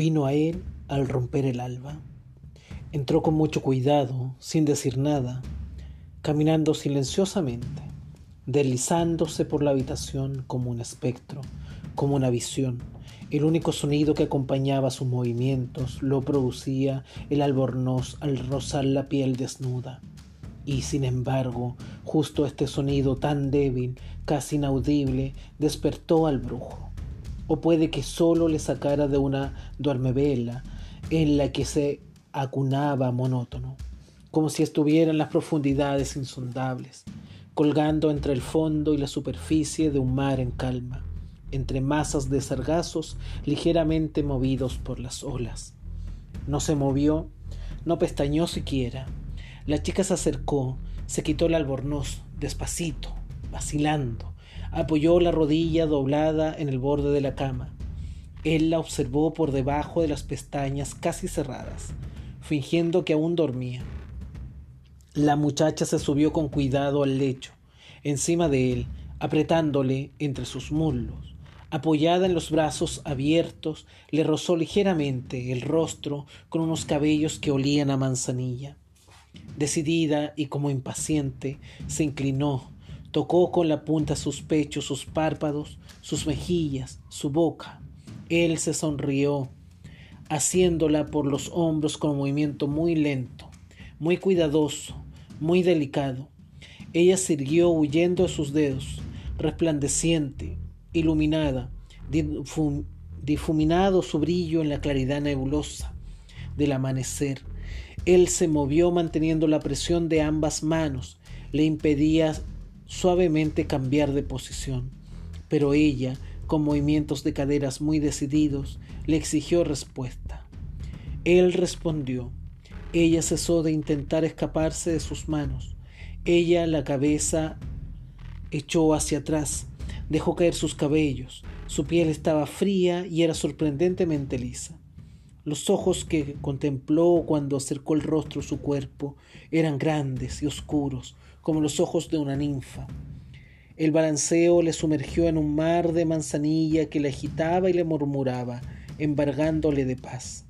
Vino a él al romper el alba. Entró con mucho cuidado, sin decir nada, caminando silenciosamente, deslizándose por la habitación como un espectro, como una visión. El único sonido que acompañaba sus movimientos lo producía el albornoz al rozar la piel desnuda. Y sin embargo, justo este sonido tan débil, casi inaudible, despertó al brujo o puede que solo le sacara de una duermevela en la que se acunaba monótono, como si estuviera en las profundidades insondables, colgando entre el fondo y la superficie de un mar en calma, entre masas de sargazos ligeramente movidos por las olas. No se movió, no pestañó siquiera. La chica se acercó, se quitó el albornoz, despacito, vacilando, apoyó la rodilla doblada en el borde de la cama. Él la observó por debajo de las pestañas casi cerradas, fingiendo que aún dormía. La muchacha se subió con cuidado al lecho, encima de él, apretándole entre sus muslos. Apoyada en los brazos abiertos, le rozó ligeramente el rostro con unos cabellos que olían a manzanilla. Decidida y como impaciente, se inclinó, Tocó con la punta sus pechos, sus párpados, sus mejillas, su boca. Él se sonrió, haciéndola por los hombros con un movimiento muy lento, muy cuidadoso, muy delicado. Ella siguió huyendo de sus dedos, resplandeciente, iluminada, difuminado su brillo en la claridad nebulosa del amanecer. Él se movió manteniendo la presión de ambas manos, le impedía suavemente cambiar de posición, pero ella, con movimientos de caderas muy decididos, le exigió respuesta. Él respondió. Ella cesó de intentar escaparse de sus manos. Ella la cabeza echó hacia atrás, dejó caer sus cabellos. Su piel estaba fría y era sorprendentemente lisa. Los ojos que contempló cuando acercó el rostro a su cuerpo eran grandes y oscuros, como los ojos de una ninfa. El balanceo le sumergió en un mar de manzanilla que le agitaba y le murmuraba, embargándole de paz.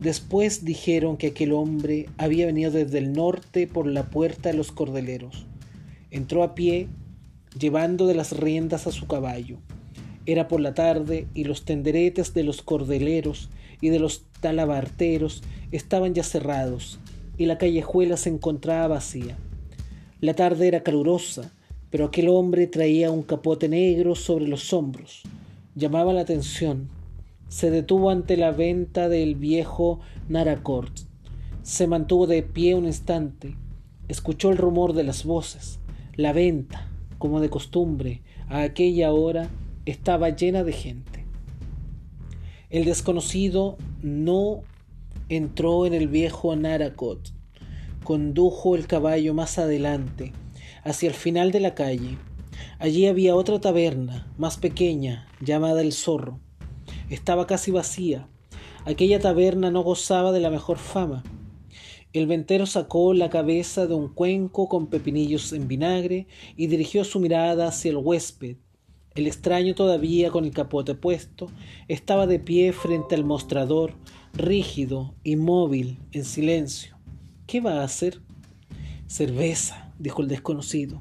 Después dijeron que aquel hombre había venido desde el norte por la puerta de los cordeleros. Entró a pie, llevando de las riendas a su caballo. Era por la tarde y los tenderetes de los cordeleros y de los talabarteros estaban ya cerrados y la callejuela se encontraba vacía. La tarde era calurosa, pero aquel hombre traía un capote negro sobre los hombros. Llamaba la atención. Se detuvo ante la venta del viejo Naracourt. Se mantuvo de pie un instante. Escuchó el rumor de las voces. La venta, como de costumbre, a aquella hora estaba llena de gente. El desconocido no entró en el viejo Naracourt condujo el caballo más adelante, hacia el final de la calle. Allí había otra taberna, más pequeña, llamada El Zorro. Estaba casi vacía. Aquella taberna no gozaba de la mejor fama. El ventero sacó la cabeza de un cuenco con pepinillos en vinagre y dirigió su mirada hacia el huésped. El extraño todavía con el capote puesto estaba de pie frente al mostrador, rígido, inmóvil, en silencio. ¿Qué va a hacer? Cerveza, dijo el desconocido.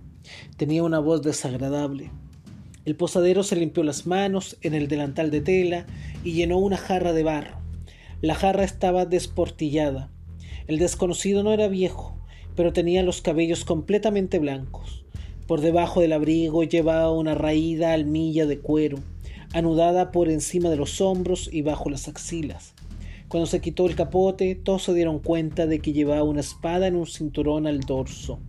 Tenía una voz desagradable. El posadero se limpió las manos en el delantal de tela y llenó una jarra de barro. La jarra estaba desportillada. El desconocido no era viejo, pero tenía los cabellos completamente blancos. Por debajo del abrigo llevaba una raída almilla de cuero, anudada por encima de los hombros y bajo las axilas. Cuando se quitó el capote, todos se dieron cuenta de que llevaba una espada en un cinturón al dorso.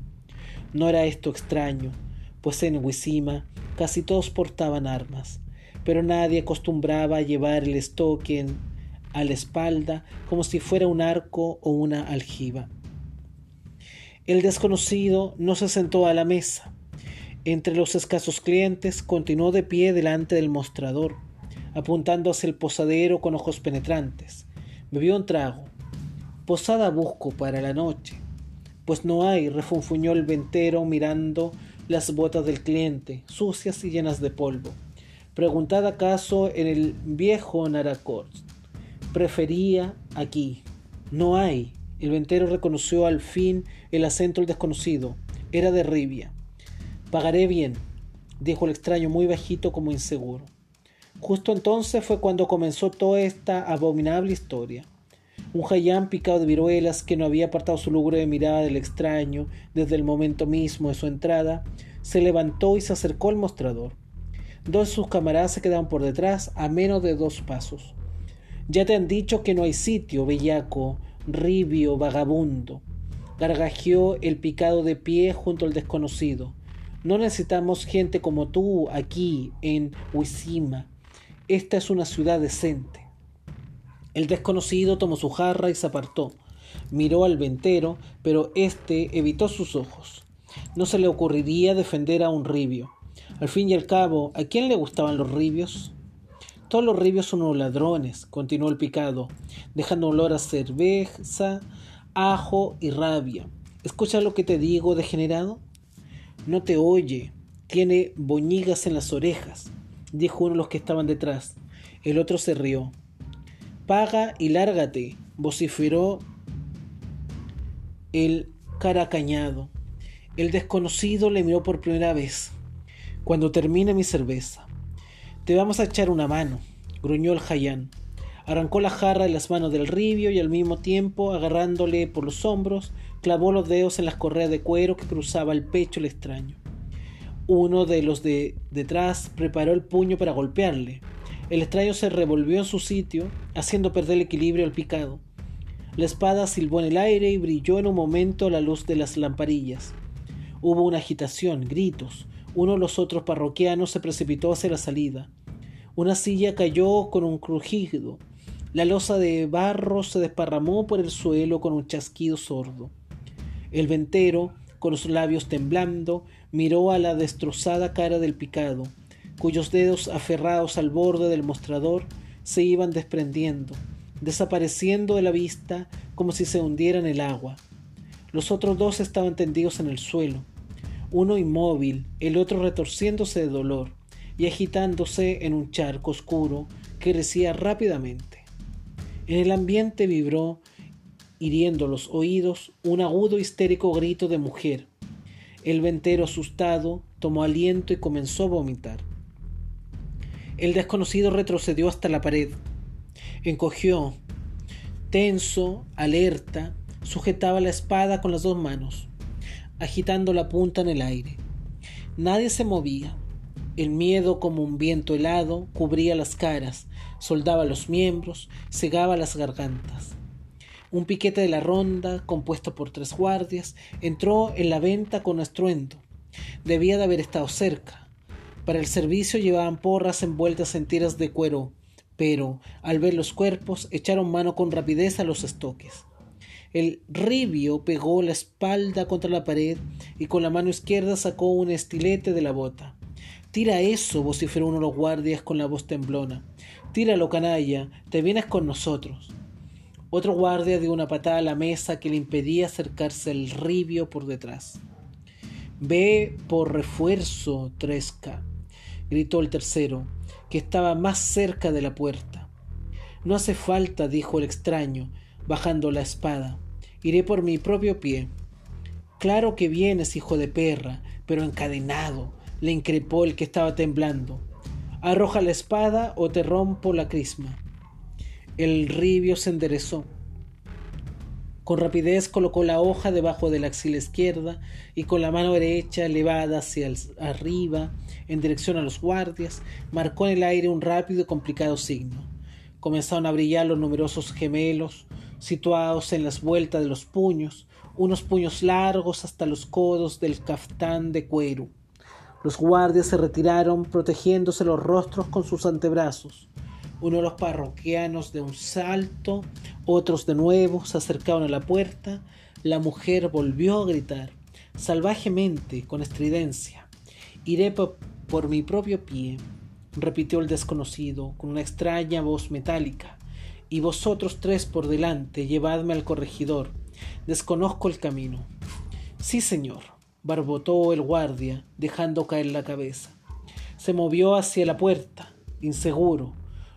No era esto extraño, pues en Huizima casi todos portaban armas, pero nadie acostumbraba a llevar el estoque a la espalda como si fuera un arco o una aljiba. El desconocido no se sentó a la mesa. Entre los escasos clientes continuó de pie delante del mostrador, apuntando hacia el posadero con ojos penetrantes. Bebió un trago. Posada busco para la noche. Pues no hay, refunfuñó el ventero mirando las botas del cliente, sucias y llenas de polvo. Preguntad acaso en el viejo Naracort. Prefería aquí. No hay. El ventero reconoció al fin el acento del desconocido. Era de Ribia. Pagaré bien, dijo el extraño muy bajito como inseguro. Justo entonces fue cuando comenzó toda esta abominable historia. Un jayán picado de viruelas que no había apartado su lúgubre mirada del extraño desde el momento mismo de su entrada, se levantó y se acercó al mostrador. Dos de sus camaradas se quedaban por detrás a menos de dos pasos. Ya te han dicho que no hay sitio, bellaco, ribio, vagabundo. Gargajeó el picado de pie junto al desconocido. No necesitamos gente como tú aquí en Huizima. Esta es una ciudad decente. El desconocido tomó su jarra y se apartó. Miró al ventero, pero éste evitó sus ojos. No se le ocurriría defender a un ribio. Al fin y al cabo, ¿a quién le gustaban los ribios? Todos los ribios son unos ladrones, continuó el picado, dejando olor a cerveza, ajo y rabia. ¿Escucha lo que te digo, degenerado? No te oye, tiene boñigas en las orejas, dijo uno de los que estaban detrás. El otro se rió. Paga y lárgate, vociferó el caracañado. El desconocido le miró por primera vez. Cuando termine mi cerveza. Te vamos a echar una mano, gruñó el jayán. Arrancó la jarra de las manos del ribio y al mismo tiempo, agarrándole por los hombros, clavó los dedos en las correas de cuero que cruzaba el pecho el extraño. Uno de los de detrás preparó el puño para golpearle. El extraño se revolvió en su sitio, haciendo perder el equilibrio al picado. La espada silbó en el aire y brilló en un momento la luz de las lamparillas. Hubo una agitación, gritos. Uno de los otros parroquianos se precipitó hacia la salida. Una silla cayó con un crujido. La losa de barro se desparramó por el suelo con un chasquido sordo. El ventero, con los labios temblando, miró a la destrozada cara del picado, cuyos dedos aferrados al borde del mostrador se iban desprendiendo, desapareciendo de la vista como si se hundiera en el agua. Los otros dos estaban tendidos en el suelo, uno inmóvil, el otro retorciéndose de dolor y agitándose en un charco oscuro que crecía rápidamente. En el ambiente vibró, hiriendo los oídos, un agudo histérico grito de mujer. El ventero asustado tomó aliento y comenzó a vomitar. El desconocido retrocedió hasta la pared. Encogió, tenso, alerta, sujetaba la espada con las dos manos, agitando la punta en el aire. Nadie se movía. El miedo, como un viento helado, cubría las caras, soldaba los miembros, cegaba las gargantas. Un piquete de la ronda, compuesto por tres guardias, entró en la venta con estruendo. Debía de haber estado cerca. Para el servicio llevaban porras envueltas en tiras de cuero, pero, al ver los cuerpos, echaron mano con rapidez a los estoques. El ribio pegó la espalda contra la pared y con la mano izquierda sacó un estilete de la bota. Tira eso, vociferó uno de los guardias con la voz temblona. Tíralo, canalla, te vienes con nosotros. Otro guardia dio una patada a la mesa que le impedía acercarse al ribio por detrás. Ve por refuerzo, Tresca, gritó el tercero, que estaba más cerca de la puerta. No hace falta, dijo el extraño, bajando la espada. Iré por mi propio pie. Claro que vienes, hijo de perra, pero encadenado, le increpó el que estaba temblando. Arroja la espada o te rompo la crisma. El ribio se enderezó. Con rapidez colocó la hoja debajo de la axila izquierda y con la mano derecha elevada hacia arriba en dirección a los guardias, marcó en el aire un rápido y complicado signo. Comenzaron a brillar los numerosos gemelos, situados en las vueltas de los puños, unos puños largos hasta los codos del caftán de cuero. Los guardias se retiraron protegiéndose los rostros con sus antebrazos. Uno de los parroquianos de un salto, otros de nuevo se acercaron a la puerta. La mujer volvió a gritar, salvajemente, con estridencia. Iré por mi propio pie, repitió el desconocido, con una extraña voz metálica. Y vosotros tres por delante, llevadme al corregidor. Desconozco el camino. Sí, señor barbotó el guardia, dejando caer la cabeza. Se movió hacia la puerta, inseguro.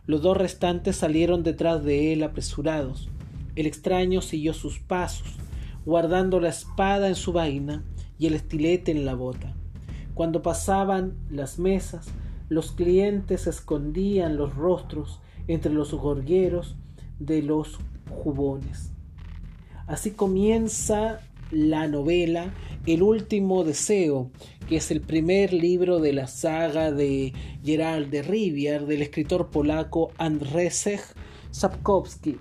Los dos restantes salieron detrás de él apresurados. El extraño siguió sus pasos, guardando la espada en su vaina y el estilete en la bota. Cuando pasaban las mesas, los clientes escondían los rostros entre los gorgueros de los jubones. Así comienza la novela El último deseo, que es el primer libro de la saga de Gerald de Rivier del escritor polaco Andrzej Sapkowski,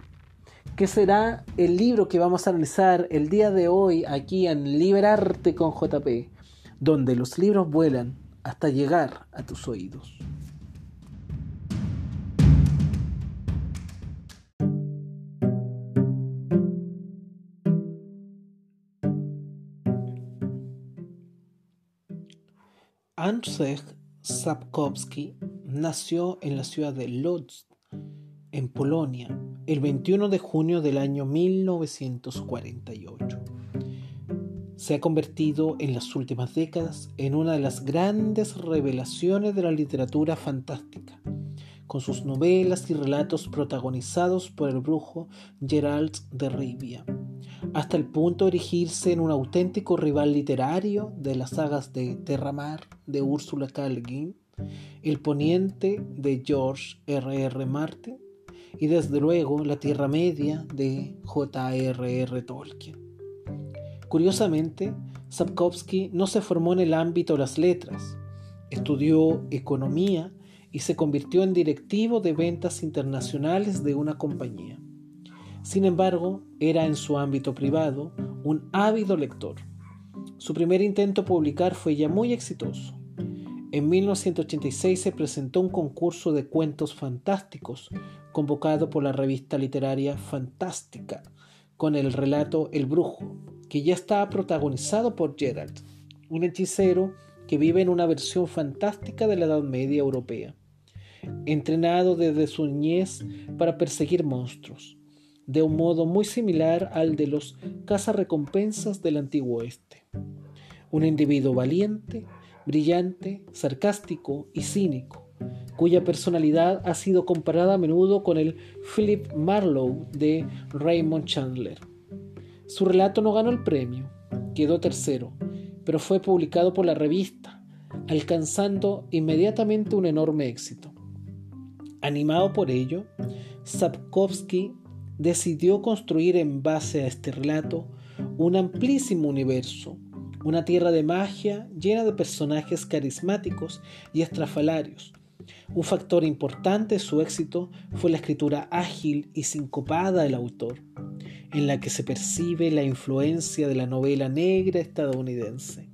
que será el libro que vamos a analizar el día de hoy aquí en Liberarte con JP, donde los libros vuelan hasta llegar a tus oídos. Andrzej Sapkowski nació en la ciudad de Lodz, en Polonia, el 21 de junio del año 1948. Se ha convertido en las últimas décadas en una de las grandes revelaciones de la literatura fantástica, con sus novelas y relatos protagonizados por el brujo Gerald de Rivia hasta el punto de erigirse en un auténtico rival literario de las sagas de Terramar de Úrsula. Le El Poniente de George R. R. Martin y desde luego La Tierra Media de J. R. Tolkien. Curiosamente, Sapkowski no se formó en el ámbito de las letras, estudió economía y se convirtió en directivo de ventas internacionales de una compañía. Sin embargo, era en su ámbito privado un ávido lector. Su primer intento publicar fue ya muy exitoso. En 1986 se presentó un concurso de cuentos fantásticos convocado por la revista literaria Fantástica con el relato El Brujo, que ya estaba protagonizado por Gerald, un hechicero que vive en una versión fantástica de la Edad Media europea, entrenado desde su niñez para perseguir monstruos de un modo muy similar al de los cazarrecompensas del antiguo oeste. Un individuo valiente, brillante, sarcástico y cínico, cuya personalidad ha sido comparada a menudo con el Philip Marlowe de Raymond Chandler. Su relato no ganó el premio, quedó tercero, pero fue publicado por la revista, alcanzando inmediatamente un enorme éxito. Animado por ello, Sapkowski decidió construir en base a este relato un amplísimo universo, una tierra de magia llena de personajes carismáticos y estrafalarios. Un factor importante de su éxito fue la escritura ágil y sincopada del autor, en la que se percibe la influencia de la novela negra estadounidense,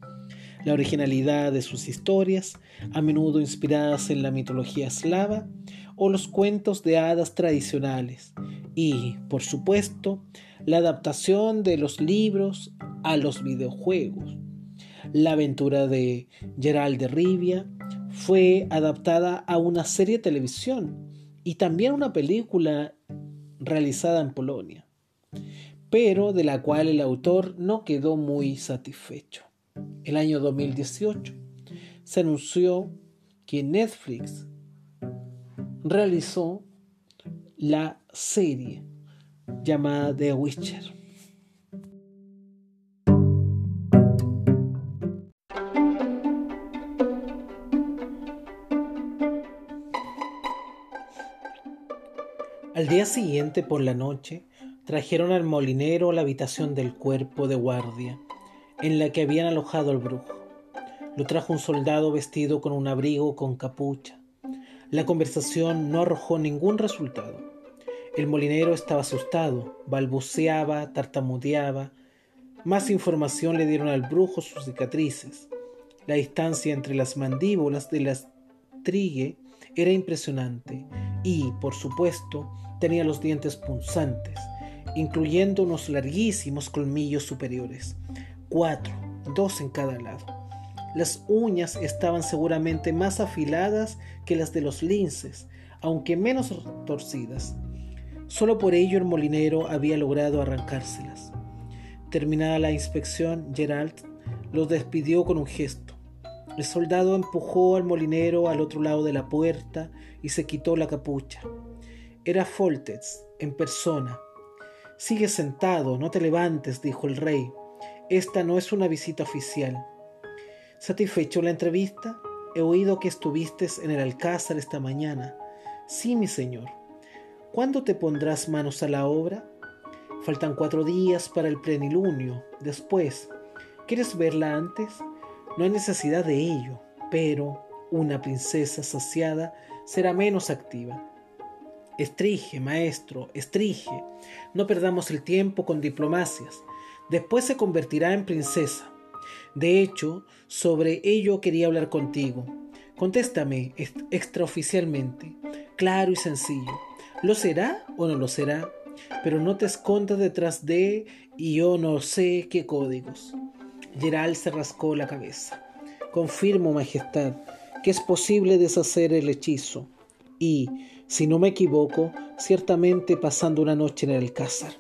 la originalidad de sus historias, a menudo inspiradas en la mitología eslava, o los cuentos de hadas tradicionales, y, por supuesto, la adaptación de los libros a los videojuegos. La aventura de Gerald de Rivia fue adaptada a una serie de televisión y también una película realizada en Polonia, pero de la cual el autor no quedó muy satisfecho. El año 2018 se anunció que Netflix realizó la serie llamada The Witcher. Al día siguiente por la noche trajeron al molinero a la habitación del cuerpo de guardia en la que habían alojado al brujo. Lo trajo un soldado vestido con un abrigo con capucha. La conversación no arrojó ningún resultado. El molinero estaba asustado, balbuceaba, tartamudeaba. Más información le dieron al brujo sus cicatrices. La distancia entre las mandíbulas de las trigue era impresionante y, por supuesto, tenía los dientes punzantes, incluyendo unos larguísimos colmillos superiores, cuatro, dos en cada lado. Las uñas estaban seguramente más afiladas que las de los linces, aunque menos torcidas. Solo por ello el molinero había logrado arrancárselas. Terminada la inspección, Gerald los despidió con un gesto. El soldado empujó al molinero al otro lado de la puerta y se quitó la capucha. Era Foltez, en persona. Sigue sentado, no te levantes, dijo el rey. Esta no es una visita oficial. ¿Satisfecho la entrevista? He oído que estuviste en el alcázar esta mañana. Sí, mi señor. ¿Cuándo te pondrás manos a la obra? Faltan cuatro días para el plenilunio. Después, ¿quieres verla antes? No hay necesidad de ello, pero una princesa saciada será menos activa. Estrige, maestro, estrige. No perdamos el tiempo con diplomacias. Después se convertirá en princesa. De hecho, sobre ello quería hablar contigo. Contéstame extraoficialmente, claro y sencillo. ¿Lo será o no lo será? Pero no te escondas detrás de y yo no sé qué códigos. Gerald se rascó la cabeza. Confirmo, Majestad, que es posible deshacer el hechizo y, si no me equivoco, ciertamente pasando una noche en el alcázar.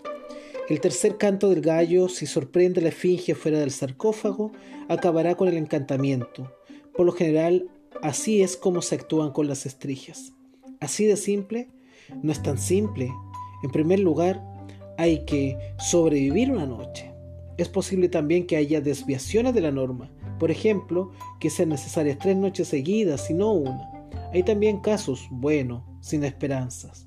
El tercer canto del gallo, si sorprende la esfinge fuera del sarcófago, acabará con el encantamiento. Por lo general, así es como se actúan con las estrijas. Así de simple, no es tan simple. En primer lugar, hay que sobrevivir una noche. Es posible también que haya desviaciones de la norma, por ejemplo, que sean necesarias tres noches seguidas y no una. Hay también casos, bueno, sin esperanzas.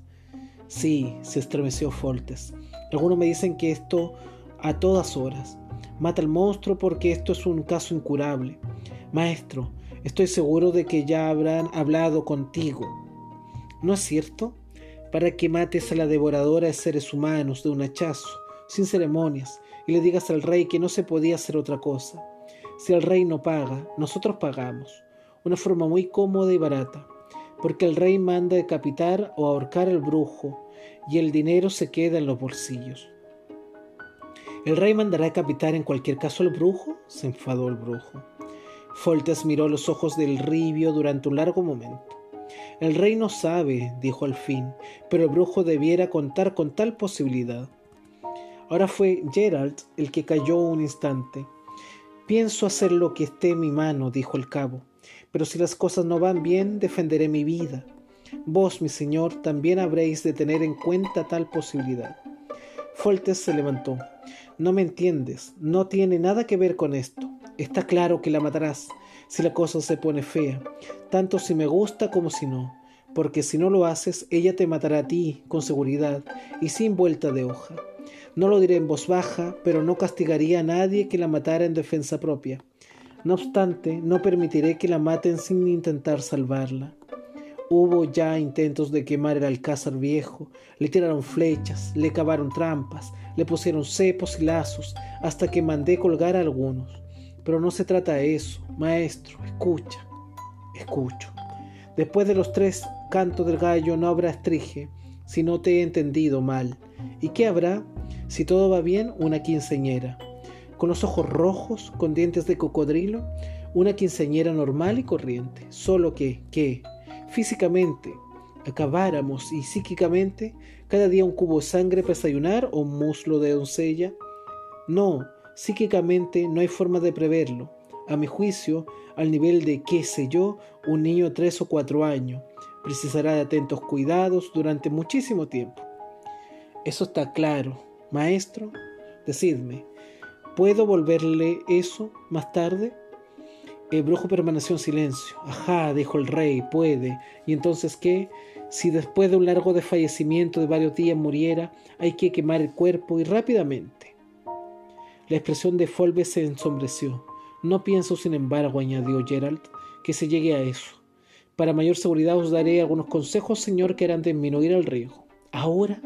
Sí, se estremeció Foltes. Algunos me dicen que esto a todas horas. Mata al monstruo porque esto es un caso incurable. Maestro, estoy seguro de que ya habrán hablado contigo. ¿No es cierto? Para que mates a la devoradora de seres humanos de un hachazo, sin ceremonias, y le digas al rey que no se podía hacer otra cosa. Si el rey no paga, nosotros pagamos. Una forma muy cómoda y barata, porque el rey manda decapitar o ahorcar al brujo y el dinero se queda en los bolsillos. ¿El rey mandará decapitar en cualquier caso al brujo? se enfadó el brujo. Foltes miró los ojos del ribio durante un largo momento. El rey no sabe, dijo al fin, pero el brujo debiera contar con tal posibilidad. Ahora fue Gerald el que cayó un instante. Pienso hacer lo que esté en mi mano, dijo el cabo, pero si las cosas no van bien, defenderé mi vida. Vos, mi señor, también habréis de tener en cuenta tal posibilidad. Foltes se levantó. No me entiendes, no tiene nada que ver con esto. Está claro que la matarás si la cosa se pone fea, tanto si me gusta como si no, porque si no lo haces, ella te matará a ti con seguridad y sin vuelta de hoja. No lo diré en voz baja, pero no castigaría a nadie que la matara en defensa propia. No obstante, no permitiré que la maten sin intentar salvarla. Hubo ya intentos de quemar el alcázar viejo, le tiraron flechas, le cavaron trampas, le pusieron cepos y lazos, hasta que mandé colgar a algunos. Pero no se trata de eso, maestro, escucha, escucho. Después de los tres cantos del gallo no habrá estrige, si no te he entendido mal. ¿Y qué habrá? Si todo va bien, una quinceñera. Con los ojos rojos, con dientes de cocodrilo, una quinceñera normal y corriente. Solo que, que, físicamente, acabáramos y psíquicamente, cada día un cubo de sangre para desayunar o un muslo de doncella. No, psíquicamente no hay forma de preverlo. A mi juicio, al nivel de, qué sé yo, un niño de tres o cuatro años. Precisará de atentos cuidados durante muchísimo tiempo. Eso está claro, Maestro, decidme, ¿puedo volverle eso más tarde? El brujo permaneció en silencio. Ajá, dijo el rey, puede. ¿Y entonces qué? Si después de un largo desfallecimiento de varios días muriera, hay que quemar el cuerpo y rápidamente. La expresión de Folbe se ensombreció. No pienso, sin embargo, añadió Gerald, que se llegue a eso. Para mayor seguridad os daré algunos consejos, señor, que harán disminuir el riesgo. Ahora,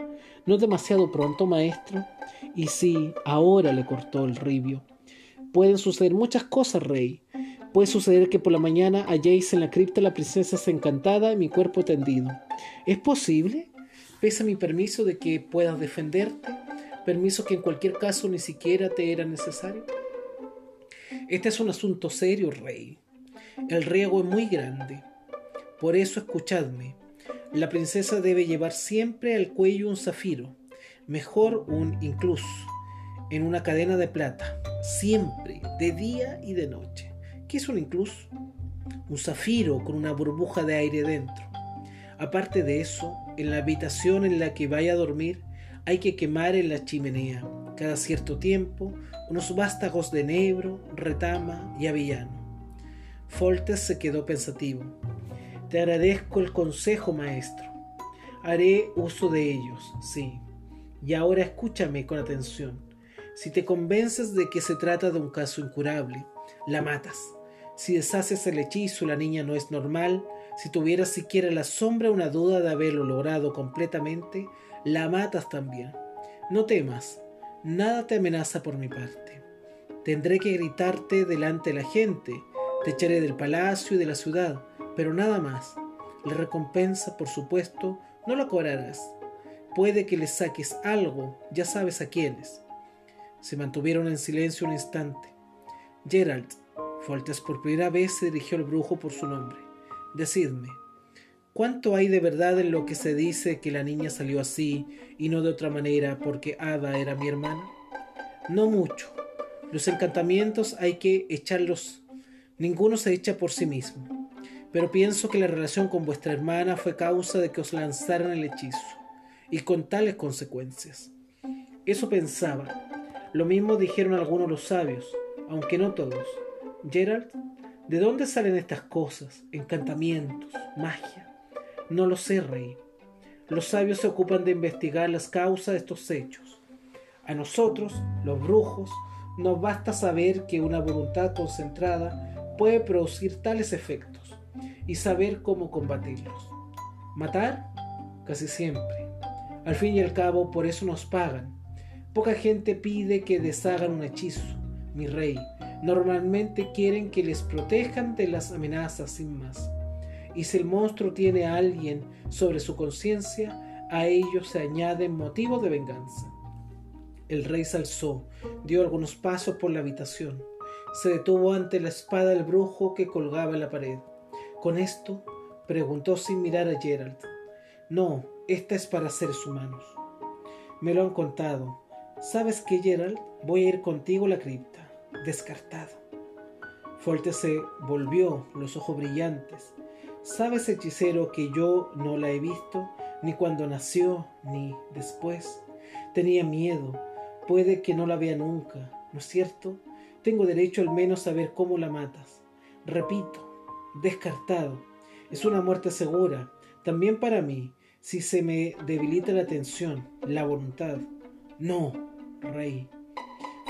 no demasiado pronto, maestro. Y sí, ahora le cortó el ribio. Pueden suceder muchas cosas, rey. Puede suceder que por la mañana halléis en la cripta la princesa encantada y mi cuerpo tendido. ¿Es posible? Pese a mi permiso de que puedas defenderte, permiso que en cualquier caso ni siquiera te era necesario. Este es un asunto serio, rey. El riesgo es muy grande. Por eso escuchadme. La princesa debe llevar siempre al cuello un zafiro, mejor un incluso, en una cadena de plata, siempre, de día y de noche. ¿Qué es un incluso? Un zafiro con una burbuja de aire dentro. Aparte de eso, en la habitación en la que vaya a dormir hay que quemar en la chimenea, cada cierto tiempo, unos vástagos de enebro, retama y avellano. Foltes se quedó pensativo. Te agradezco el consejo, maestro. Haré uso de ellos, sí. Y ahora escúchame con atención. Si te convences de que se trata de un caso incurable, la matas. Si deshaces el hechizo, la niña no es normal. Si tuvieras siquiera la sombra una duda de haberlo logrado completamente, la matas también. No temas, nada te amenaza por mi parte. Tendré que gritarte delante de la gente, te echaré del palacio y de la ciudad, pero nada más. La recompensa, por supuesto, no la cobrarás. Puede que le saques algo, ya sabes a quiénes. Se mantuvieron en silencio un instante. Gerald, Foltes por primera vez se dirigió al brujo por su nombre. Decidme, ¿cuánto hay de verdad en lo que se dice que la niña salió así y no de otra manera porque Ada era mi hermana? No mucho. Los encantamientos hay que echarlos. Ninguno se echa por sí mismo. Pero pienso que la relación con vuestra hermana fue causa de que os lanzaran el hechizo, y con tales consecuencias. Eso pensaba. Lo mismo dijeron algunos los sabios, aunque no todos. Gerald, ¿de dónde salen estas cosas? Encantamientos, magia. No lo sé, rey. Los sabios se ocupan de investigar las causas de estos hechos. A nosotros, los brujos, nos basta saber que una voluntad concentrada puede producir tales efectos y saber cómo combatirlos. ¿Matar? Casi siempre. Al fin y al cabo, por eso nos pagan. Poca gente pide que deshagan un hechizo, mi rey, Normalmente quieren que les protejan de las amenazas sin más. Y si el monstruo tiene a alguien sobre su conciencia, a ello se añaden motivos de venganza. El rey se alzó, dio algunos pasos por la habitación, se detuvo ante la espada del brujo que colgaba en la pared. Con esto, preguntó sin mirar a Gerald. No, esta es para seres humanos. Me lo han contado. ¿Sabes qué, Gerald? Voy a ir contigo a la cripta descartado. Fuerte se volvió, los ojos brillantes. ¿Sabes, hechicero, que yo no la he visto, ni cuando nació, ni después? Tenía miedo, puede que no la vea nunca, ¿no es cierto? Tengo derecho al menos a ver cómo la matas. Repito, descartado. Es una muerte segura, también para mí, si se me debilita la atención, la voluntad. No, rey,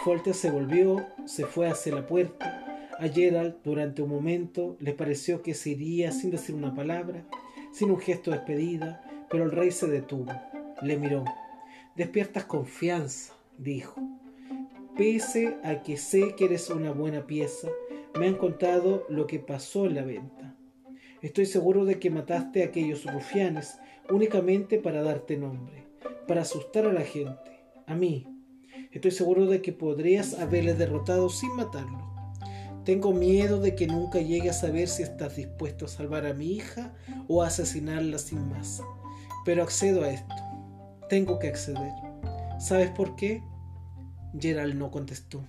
Folter se volvió, se fue hacia la puerta. A Gerald, durante un momento, le pareció que se iría sin decir una palabra, sin un gesto de despedida, pero el rey se detuvo. Le miró. Despiertas confianza, dijo. Pese a que sé que eres una buena pieza, me han contado lo que pasó en la venta. Estoy seguro de que mataste a aquellos rufianes únicamente para darte nombre, para asustar a la gente, a mí, Estoy seguro de que podrías haberle derrotado sin matarlo. Tengo miedo de que nunca llegue a saber si estás dispuesto a salvar a mi hija o a asesinarla sin más. Pero accedo a esto. Tengo que acceder. ¿Sabes por qué? Gerald no contestó.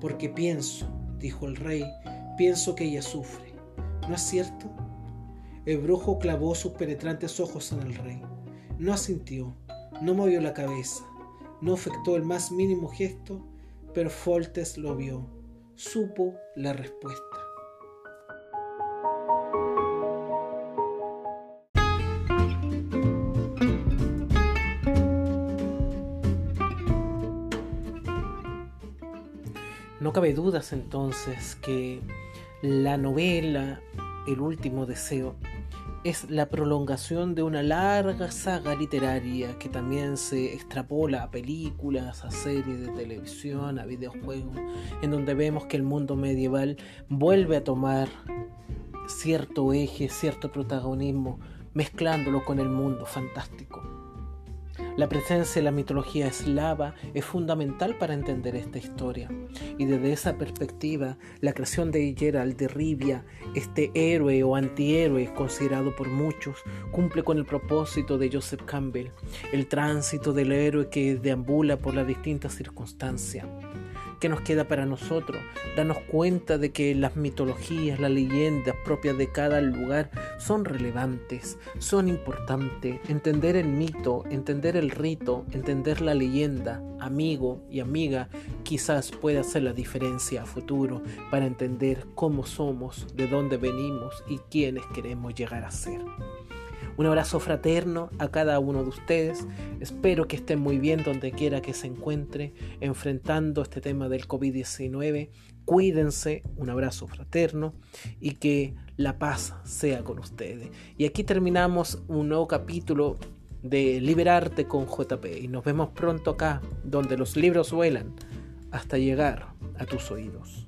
Porque pienso, dijo el rey, pienso que ella sufre. ¿No es cierto? El brujo clavó sus penetrantes ojos en el rey. No asintió, no movió la cabeza. No efectuó el más mínimo gesto, pero Foltes lo vio, supo la respuesta. No cabe dudas entonces que la novela El último deseo es la prolongación de una larga saga literaria que también se extrapola a películas, a series de televisión, a videojuegos, en donde vemos que el mundo medieval vuelve a tomar cierto eje, cierto protagonismo, mezclándolo con el mundo fantástico. La presencia de la mitología eslava es fundamental para entender esta historia y desde esa perspectiva la creación de Gerald de Rivia, este héroe o antihéroe considerado por muchos, cumple con el propósito de Joseph Campbell, el tránsito del héroe que deambula por las distintas circunstancias. ¿Qué nos queda para nosotros? Darnos cuenta de que las mitologías, las leyendas propias de cada lugar son relevantes, son importantes. Entender el mito, entender el rito, entender la leyenda, amigo y amiga, quizás pueda hacer la diferencia a futuro para entender cómo somos, de dónde venimos y quiénes queremos llegar a ser. Un abrazo fraterno a cada uno de ustedes. Espero que estén muy bien donde quiera que se encuentre enfrentando este tema del COVID-19. Cuídense, un abrazo fraterno y que la paz sea con ustedes. Y aquí terminamos un nuevo capítulo de Liberarte con JP y nos vemos pronto acá donde los libros vuelan hasta llegar a tus oídos.